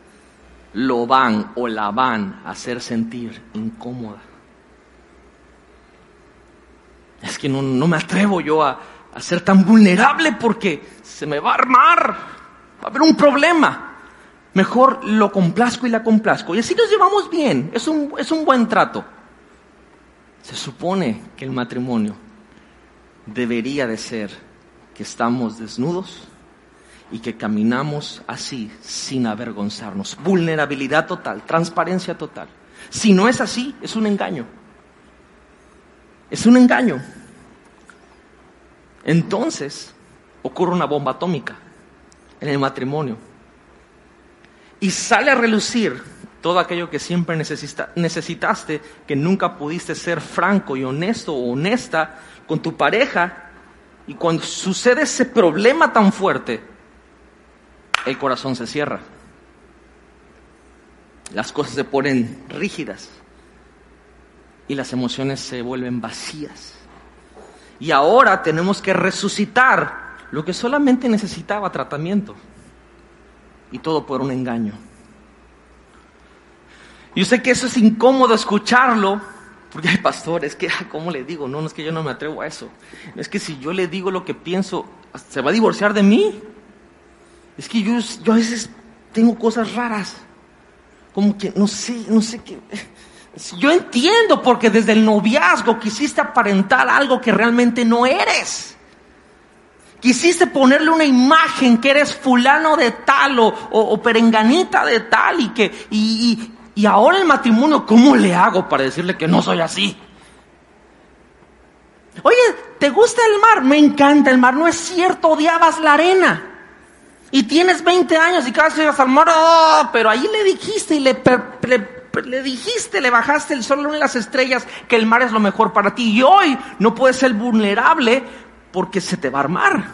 lo van o la van a hacer sentir incómoda? Es que no, no me atrevo yo a, a ser tan vulnerable porque se me va a armar, va a haber un problema mejor lo complazco y la complazco. Y así nos llevamos bien, es un, es un buen trato. Se supone que el matrimonio debería de ser que estamos desnudos y que caminamos así sin avergonzarnos. Vulnerabilidad total, transparencia total. Si no es así, es un engaño. Es un engaño. Entonces ocurre una bomba atómica en el matrimonio y sale a relucir todo aquello que siempre necesitaste, que nunca pudiste ser franco y honesto o honesta con tu pareja. Y cuando sucede ese problema tan fuerte, el corazón se cierra. Las cosas se ponen rígidas y las emociones se vuelven vacías. Y ahora tenemos que resucitar lo que solamente necesitaba tratamiento y todo por un engaño. Yo sé que eso es incómodo escucharlo, porque hay pastores que, <laughs> ¿cómo le digo? No, no es que yo no me atrevo a eso. Es que si yo le digo lo que pienso, ¿se va a divorciar de mí? Es que yo, yo a veces tengo cosas raras. Como que, no sé, no sé qué. <laughs> Yo entiendo porque desde el noviazgo quisiste aparentar algo que realmente no eres. Quisiste ponerle una imagen que eres fulano de tal o, perenganita de tal y que, y, y ahora el matrimonio, ¿cómo le hago para decirle que no soy así? Oye, ¿te gusta el mar? Me encanta el mar. No es cierto, odiabas la arena. Y tienes 20 años y cada vez llegas al mar, oh, pero ahí le dijiste y le, le, dijiste, le bajaste el sol y las estrellas que el mar es lo mejor para ti. Y hoy no puedes ser vulnerable porque se te va a armar.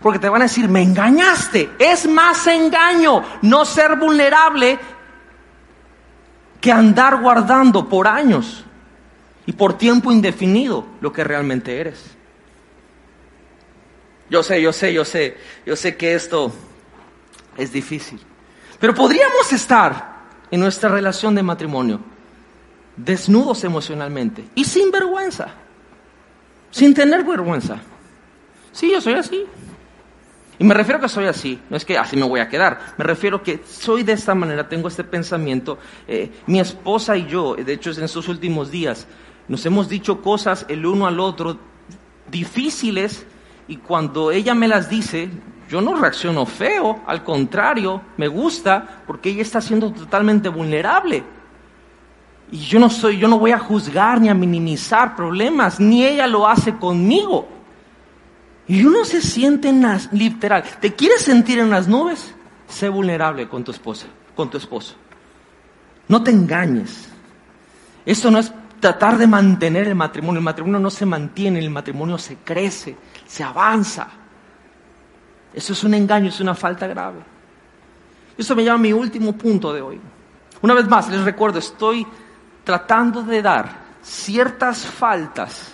Porque te van a decir, me engañaste. Es más engaño no ser vulnerable que andar guardando por años y por tiempo indefinido lo que realmente eres. Yo sé, yo sé, yo sé, yo sé que esto es difícil. Pero podríamos estar en nuestra relación de matrimonio desnudos emocionalmente y sin vergüenza, sin tener vergüenza. Sí, yo soy así. Y me refiero a que soy así, no es que así me voy a quedar, me refiero que soy de esta manera, tengo este pensamiento. Eh, mi esposa y yo, de hecho en estos últimos días, nos hemos dicho cosas el uno al otro difíciles y cuando ella me las dice, Yo no reacciono feo, al contrario, me gusta porque ella está siendo totalmente vulnerable. Y yo no soy, yo no voy a juzgar ni a minimizar problemas, ni ella lo hace conmigo. Y uno se siente en las, literal, ¿te quieres sentir en las nubes? Sé vulnerable con tu esposa, con tu esposo. No te engañes. Esto no es tratar de mantener el matrimonio. El matrimonio no se mantiene, el matrimonio se crece, se avanza. Eso es un engaño, es una falta grave. Eso me lleva a mi último punto de hoy. Una vez más, les recuerdo, estoy tratando de dar ciertas faltas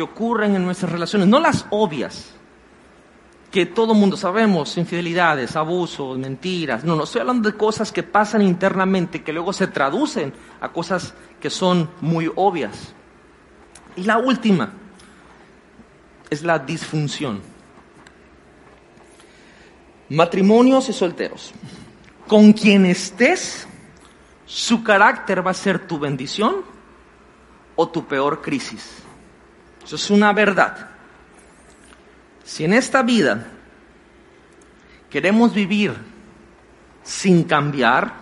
que ocurren en nuestras relaciones, no las obvias, que todo mundo sabemos, infidelidades, abusos, mentiras. No, no, estoy hablando de cosas que pasan internamente, que luego se traducen a cosas que son muy obvias. Y la última es la disfunción. Matrimonios y solteros. Con quien estés, su carácter va a ser tu bendición o tu peor crisis. Eso es una verdad. Si en esta vida queremos vivir sin cambiar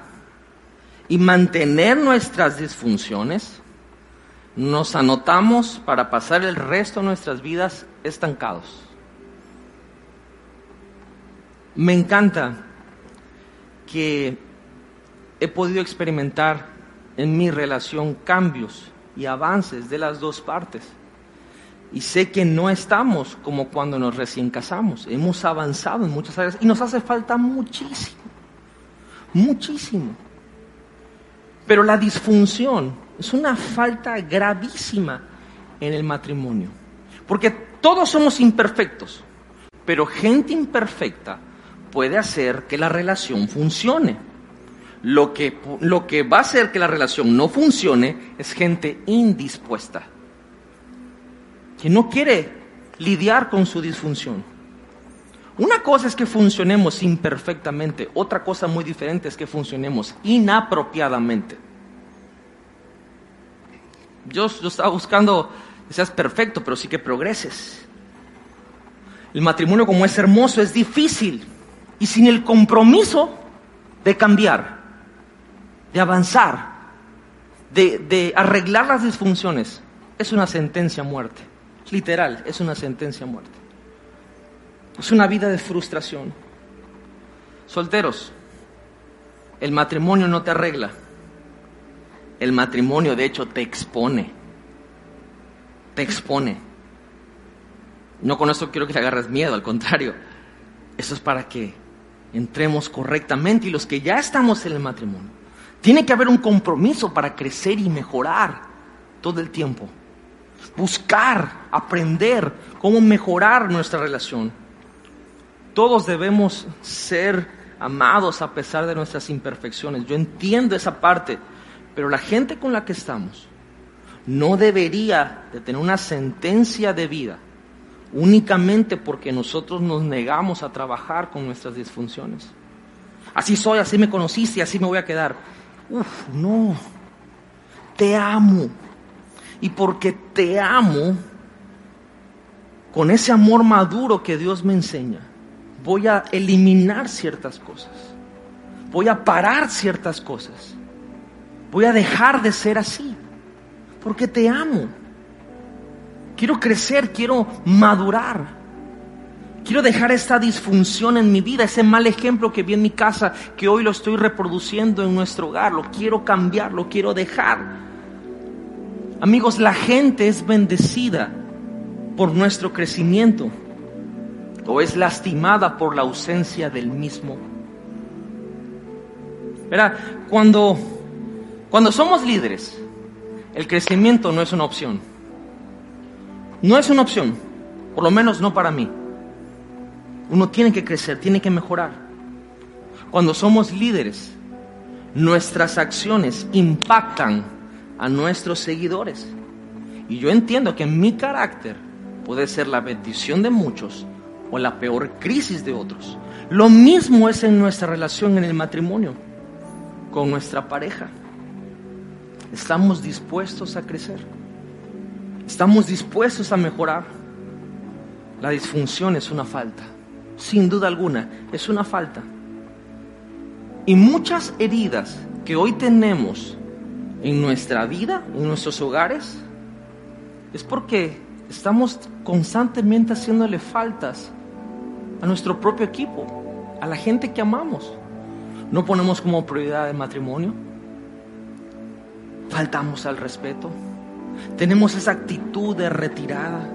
y mantener nuestras disfunciones, nos anotamos para pasar el resto de nuestras vidas estancados. Me encanta que he podido experimentar en mi relación cambios y avances de las dos partes. Y sé que no estamos como cuando nos recién casamos. Hemos avanzado en muchas áreas y nos hace falta muchísimo. Muchísimo. Pero la disfunción es una falta gravísima en el matrimonio. Porque todos somos imperfectos. Pero gente imperfecta puede hacer que la relación funcione. Lo que, lo que va a hacer que la relación no funcione es gente indispuesta que no quiere lidiar con su disfunción. Una cosa es que funcionemos imperfectamente, otra cosa muy diferente es que funcionemos inapropiadamente. Yo, estaba buscando que seas perfecto, pero sí que progreses. El matrimonio como es hermoso es difícil y sin el compromiso de cambiar, de avanzar, de, de arreglar las disfunciones, es una sentencia a muerte literal, es una sentencia a muerte. Es una vida de frustración. Solteros, el matrimonio no te arregla. El matrimonio, de hecho, te expone. Te expone. No con esto quiero que te agarres miedo, al contrario. Eso es para que entremos correctamente y los que ya estamos en el matrimonio. Tiene que haber un compromiso para crecer y mejorar todo el tiempo buscar, aprender cómo mejorar nuestra relación. Todos debemos ser amados a pesar de nuestras imperfecciones. Yo entiendo esa parte, pero la gente con la que estamos no debería de tener una sentencia de vida únicamente porque nosotros nos negamos a trabajar con nuestras disfunciones. Así soy, así me conociste, así me voy a quedar. Uf, no. Te amo y porque te amo, con ese amor maduro que Dios me enseña, voy a eliminar ciertas cosas, voy a parar ciertas cosas, voy a dejar de ser así, porque te amo. Quiero crecer, quiero madurar. Quiero dejar esta disfunción en mi vida, ese mal ejemplo que vi en mi casa, que hoy lo estoy reproduciendo en nuestro hogar. Lo quiero cambiar, lo quiero dejar. Amigos, la gente es bendecida por nuestro crecimiento o es lastimada por la ausencia del mismo. Verá, cuando, cuando somos líderes, el crecimiento no es una opción. No es una opción, por lo menos no para mí. Uno tiene que crecer, tiene que mejorar. Cuando somos líderes, nuestras acciones impactan a nuestros seguidores. Y yo entiendo que mi carácter puede ser la bendición de muchos o la peor crisis de otros. Lo mismo es en nuestra relación en el matrimonio, con nuestra pareja. Estamos dispuestos a crecer. Estamos dispuestos a mejorar. La disfunción es una falta. sin duda alguna, es una falta. Y muchas heridas que hoy tenemos en nuestra vida, en nuestros hogares, es porque estamos constantemente haciéndole faltas a nuestro propio equipo, a la gente que amamos. No ponemos como prioridad el matrimonio. Faltamos al respeto. Tenemos esa actitud de retirada.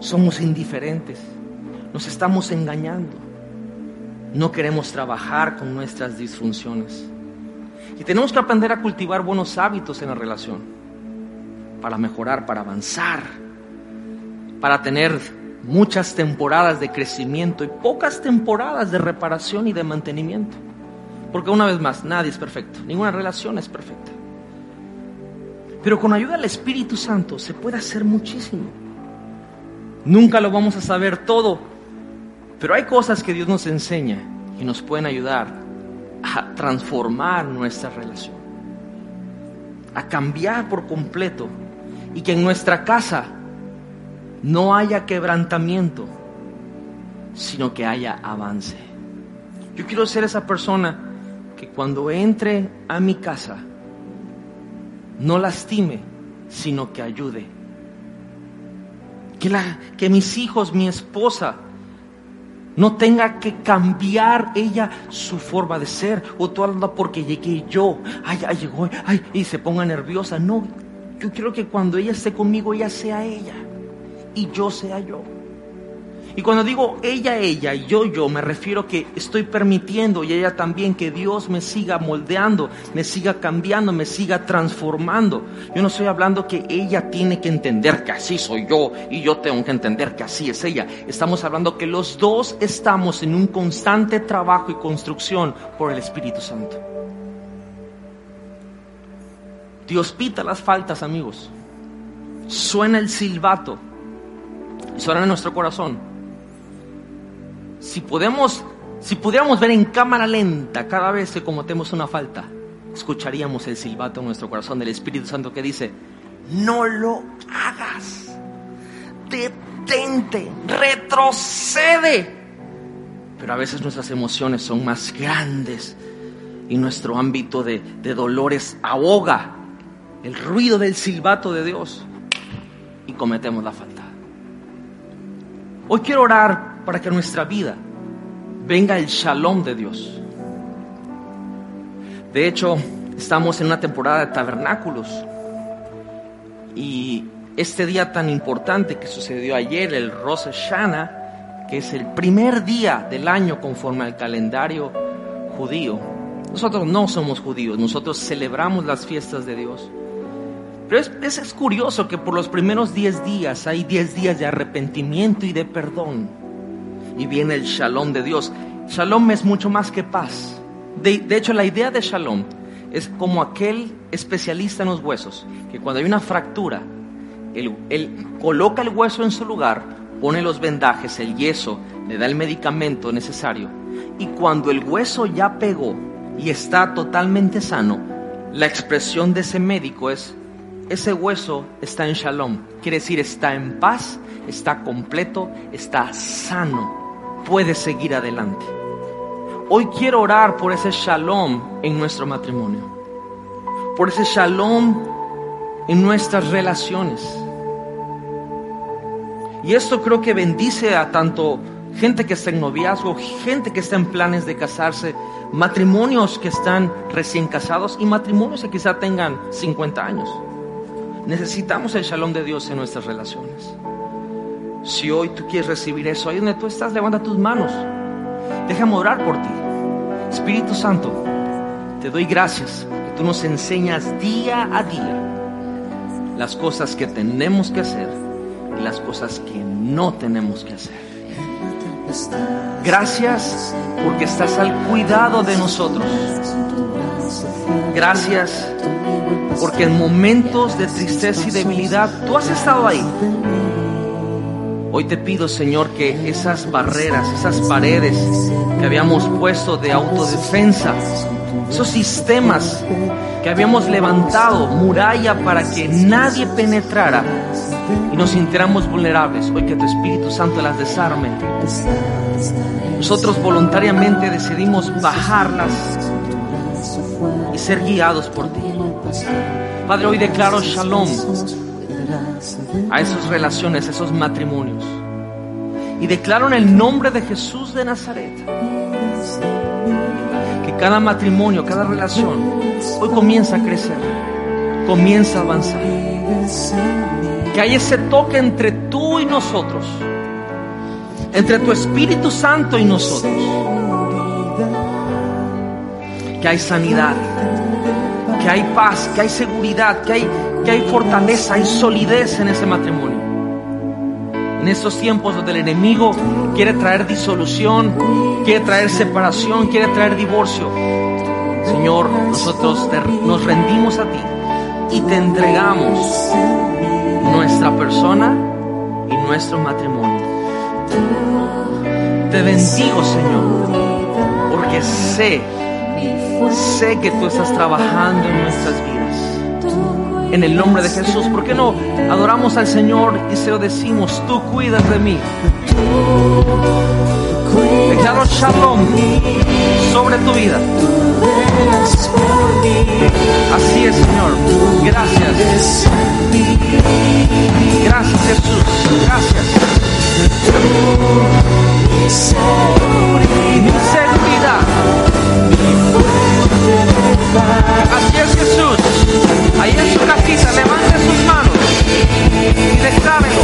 Somos indiferentes. Nos estamos engañando. No queremos trabajar con nuestras disfunciones. Y tenemos que aprender a cultivar buenos hábitos en la relación para mejorar, para avanzar, para tener muchas temporadas de crecimiento y pocas temporadas de reparación y de mantenimiento. Porque una vez más, nadie es perfecto, ninguna relación es perfecta. Pero con ayuda del Espíritu Santo se puede hacer muchísimo. Nunca lo vamos a saber todo, pero hay cosas que Dios nos enseña y nos pueden ayudar a transformar nuestra relación, a cambiar por completo y que en nuestra casa no haya quebrantamiento, sino que haya avance. Yo quiero ser esa persona que cuando entre a mi casa no lastime, sino que ayude. Que, la, que mis hijos, mi esposa, no tenga que cambiar ella su forma de ser o todo porque llegué yo, ay, ay, llegó, ay, y se ponga nerviosa. No, yo quiero que cuando ella esté conmigo, ella sea ella y yo sea yo. Y cuando digo ella, ella yo, yo, me refiero que estoy permitiendo y ella también que Dios me siga moldeando, me siga cambiando, me siga transformando. Yo no estoy hablando que ella tiene que entender que así soy yo y yo tengo que entender que así es ella. Estamos hablando que los dos estamos en un constante trabajo y construcción por el Espíritu Santo. Dios pita las faltas, amigos. Suena el silbato. Suena en nuestro corazón si pudiéramos ver en cámara lenta cada vez que cometemos una falta, escucharíamos el silbato en nuestro corazón del Espíritu Santo que dice, no lo hagas, detente, retrocede. Pero a veces nuestras emociones son más grandes y nuestro ámbito de, de dolores ahoga el ruido del silbato de Dios y cometemos la falta. Hoy quiero orar para que nuestra vida venga el shalom de Dios. De hecho, estamos en una temporada de tabernáculos y este día tan importante que sucedió ayer, el Rosh Hashanah, que es el primer día del año conforme al calendario judío. Nosotros no somos judíos, nosotros celebramos las fiestas de Dios. Pero es, es, curioso que por los primeros 10 días hay 10 días de arrepentimiento y de perdón y viene el shalom de Dios. Shalom es mucho más que paz. De, hecho, la idea de shalom es como aquel especialista en los huesos, que cuando hay una fractura, él, coloca el hueso en su lugar, pone los vendajes, el yeso, le da el medicamento necesario, y cuando el hueso ya pegó y está totalmente sano, la expresión de ese médico es, ese hueso está en shalom, quiere decir está en paz, está completo, está sano puede seguir adelante. Hoy quiero orar por ese shalom en nuestro matrimonio, por ese shalom en nuestras relaciones. Y esto creo que bendice a tanto gente que está en noviazgo, gente que está en planes de casarse, matrimonios que están recién casados y matrimonios que quizá tengan 50 años. Necesitamos el shalom de Dios en nuestras relaciones. Si hoy tú quieres recibir eso, ahí donde tú estás, levanta tus manos. Déjame orar por ti. Espíritu Santo, te doy gracias que tú nos enseñas día a día las cosas que tenemos que hacer y las cosas que no tenemos que hacer. Gracias porque estás al cuidado de nosotros. Gracias porque en momentos de tristeza y debilidad tú has estado ahí Hoy te pido, Señor, que esas barreras, esas paredes que habíamos puesto de autodefensa, esos sistemas que habíamos levantado, muralla para que nadie penetrara y nos sintiéramos vulnerables, hoy que tu Espíritu Santo las desarme. Nosotros voluntariamente decidimos bajarlas y ser guiados por ti. Padre, hoy declaro shalom a esas relaciones, a esos matrimonios. Y declaro en el nombre de Jesús de Nazaret que cada matrimonio, cada relación, hoy comienza a crecer, comienza a avanzar. Que hay ese toque entre tú y nosotros, entre tu Espíritu Santo y nosotros. Que hay sanidad, que hay paz, que hay seguridad, que hay, que hay fortaleza, hay solidez en ese matrimonio. En estos tiempos donde el enemigo quiere traer disolución, quiere traer separación, quiere traer divorcio. Señor, nosotros nos rendimos a ti y te entregamos nuestra persona y nuestro matrimonio. Te bendigo, Señor, porque sé, sé que tú estás trabajando en nuestras vidas. En el nombre de Jesús, ¿por qué no adoramos al Señor y se lo decimos, tú cuidas de mí? Declaro shalom sobre tu vida. Así es, Señor. Gracias. Gracias, Jesús. Gracias. Mi seguridad. Así es, Jesús. Ahí en su casita, levante sus manos y declárelo.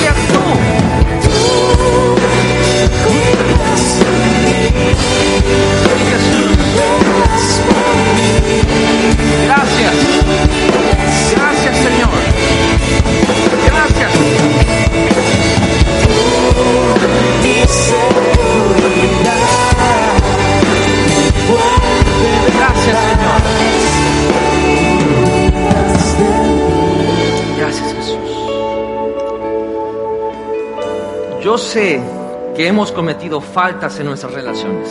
Y tú. Hemos cometido faltas en nuestras relaciones.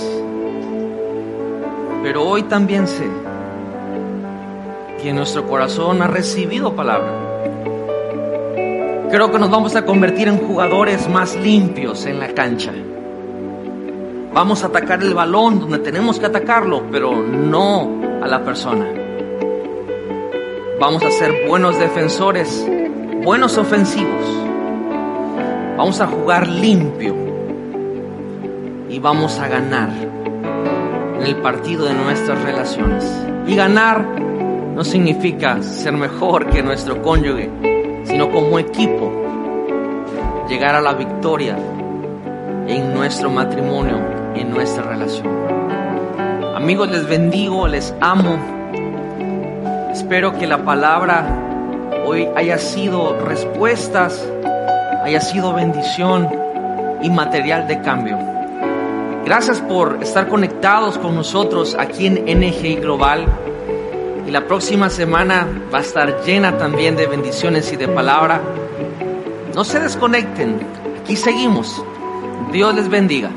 Pero hoy también sé que nuestro corazón ha recibido palabra. Creo que nos vamos a convertir en jugadores más limpios en la cancha. Vamos a atacar el balón donde tenemos que atacarlo, pero no a la persona. Vamos a ser buenos defensores, buenos ofensivos. Vamos a jugar limpio vamos a ganar en el partido de nuestras relaciones. Y ganar no significa ser mejor que nuestro cónyuge, sino como equipo llegar a la victoria en nuestro matrimonio en nuestra relación. Amigos, les bendigo, les amo. Espero que la palabra hoy haya sido respuestas, haya sido bendición y material de cambio. Gracias por estar conectados con nosotros aquí en NGI Global. Y la próxima semana va a estar llena también de bendiciones y de palabra. No se desconecten. Aquí seguimos. Dios les bendiga.